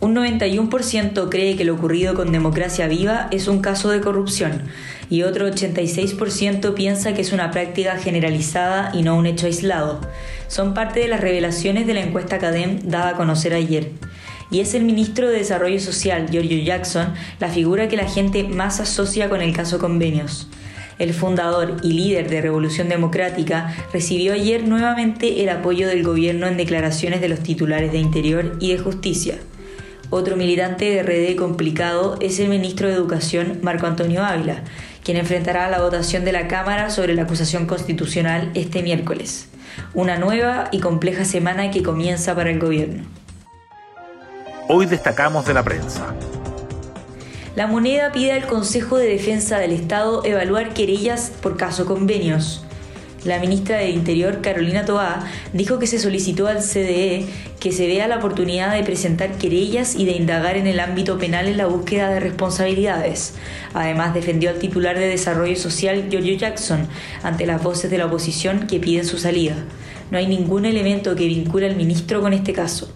Un 91% cree que lo ocurrido con Democracia Viva es un caso de corrupción y otro 86% piensa que es una práctica generalizada y no un hecho aislado. Son parte de las revelaciones de la encuesta CADEM dada a conocer ayer. Y es el ministro de Desarrollo Social, Giorgio Jackson, la figura que la gente más asocia con el caso convenios. El fundador y líder de Revolución Democrática recibió ayer nuevamente el apoyo del gobierno en declaraciones de los titulares de Interior y de Justicia. Otro militante de RD complicado es el ministro de Educación, Marco Antonio Ávila, quien enfrentará la votación de la Cámara sobre la acusación constitucional este miércoles. Una nueva y compleja semana que comienza para el gobierno. Hoy destacamos de la prensa. La moneda pide al Consejo de Defensa del Estado evaluar querellas por caso convenios. La ministra del Interior, Carolina Toá, dijo que se solicitó al CDE que se vea la oportunidad de presentar querellas y de indagar en el ámbito penal en la búsqueda de responsabilidades. Además, defendió al titular de Desarrollo Social, Giorgio Jackson, ante las voces de la oposición que piden su salida. No hay ningún elemento que vincule al ministro con este caso.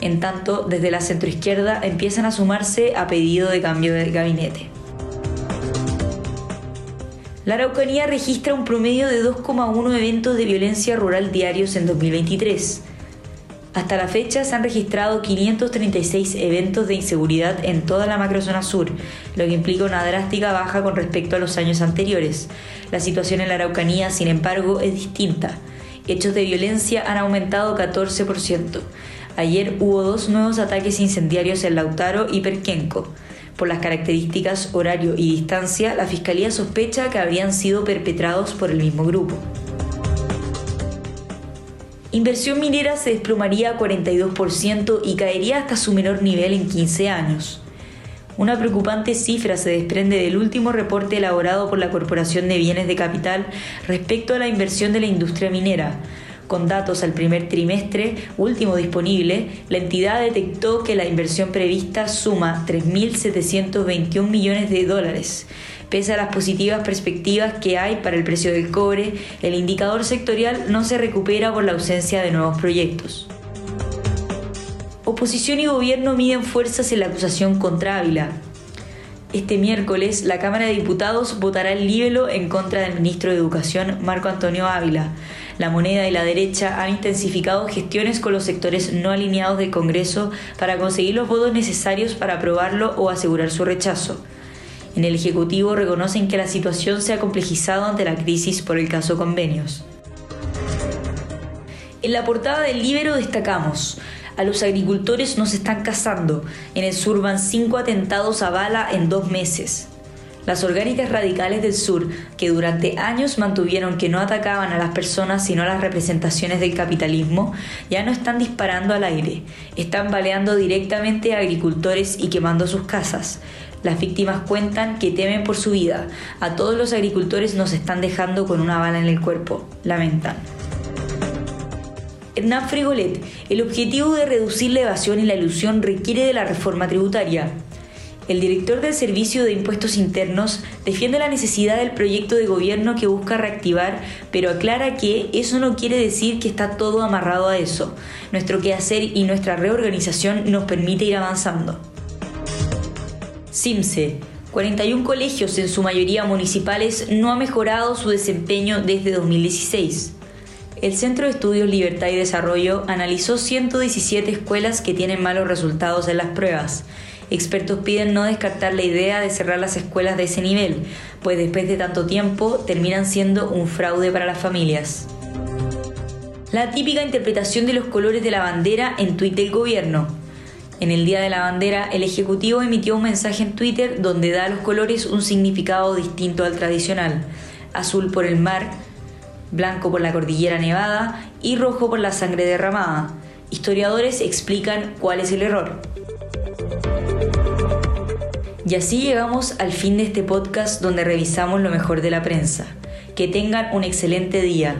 En tanto, desde la centroizquierda empiezan a sumarse a pedido de cambio de gabinete. La Araucanía registra un promedio de 2,1 eventos de violencia rural diarios en 2023. Hasta la fecha se han registrado 536 eventos de inseguridad en toda la macrozona sur, lo que implica una drástica baja con respecto a los años anteriores. La situación en la Araucanía, sin embargo, es distinta. Hechos de violencia han aumentado 14%. Ayer hubo dos nuevos ataques incendiarios en Lautaro y Perquenco. Por las características, horario y distancia, la Fiscalía sospecha que habrían sido perpetrados por el mismo grupo. Inversión minera se desplomaría 42% y caería hasta su menor nivel en 15 años. Una preocupante cifra se desprende del último reporte elaborado por la Corporación de Bienes de Capital respecto a la inversión de la industria minera, con datos al primer trimestre último disponible, la entidad detectó que la inversión prevista suma 3.721 millones de dólares. Pese a las positivas perspectivas que hay para el precio del cobre, el indicador sectorial no se recupera por la ausencia de nuevos proyectos. Oposición y gobierno miden fuerzas en la acusación contra Ávila. Este miércoles, la Cámara de Diputados votará el libelo en contra del ministro de Educación, Marco Antonio Ávila. La moneda y la derecha han intensificado gestiones con los sectores no alineados del Congreso para conseguir los votos necesarios para aprobarlo o asegurar su rechazo. En el Ejecutivo reconocen que la situación se ha complejizado ante la crisis por el caso convenios. En la portada del Libero destacamos, a los agricultores no se están cazando, en el sur van cinco atentados a bala en dos meses. Las orgánicas radicales del sur, que durante años mantuvieron que no atacaban a las personas sino a las representaciones del capitalismo, ya no están disparando al aire, están baleando directamente a agricultores y quemando sus casas. Las víctimas cuentan que temen por su vida. A todos los agricultores nos están dejando con una bala en el cuerpo, lamentan. Hernán Frigolet, el objetivo de reducir la evasión y la ilusión requiere de la reforma tributaria. El director del Servicio de Impuestos Internos defiende la necesidad del proyecto de gobierno que busca reactivar, pero aclara que eso no quiere decir que está todo amarrado a eso. Nuestro quehacer y nuestra reorganización nos permite ir avanzando. CIMSE. 41 colegios, en su mayoría municipales, no ha mejorado su desempeño desde 2016. El Centro de Estudios Libertad y Desarrollo analizó 117 escuelas que tienen malos resultados en las pruebas Expertos piden no descartar la idea de cerrar las escuelas de ese nivel, pues después de tanto tiempo terminan siendo un fraude para las familias. La típica interpretación de los colores de la bandera en Twitter del gobierno. En el Día de la Bandera, el Ejecutivo emitió un mensaje en Twitter donde da a los colores un significado distinto al tradicional. Azul por el mar, blanco por la cordillera nevada y rojo por la sangre derramada. Historiadores explican cuál es el error. Y así llegamos al fin de este podcast donde revisamos lo mejor de la prensa. Que tengan un excelente día.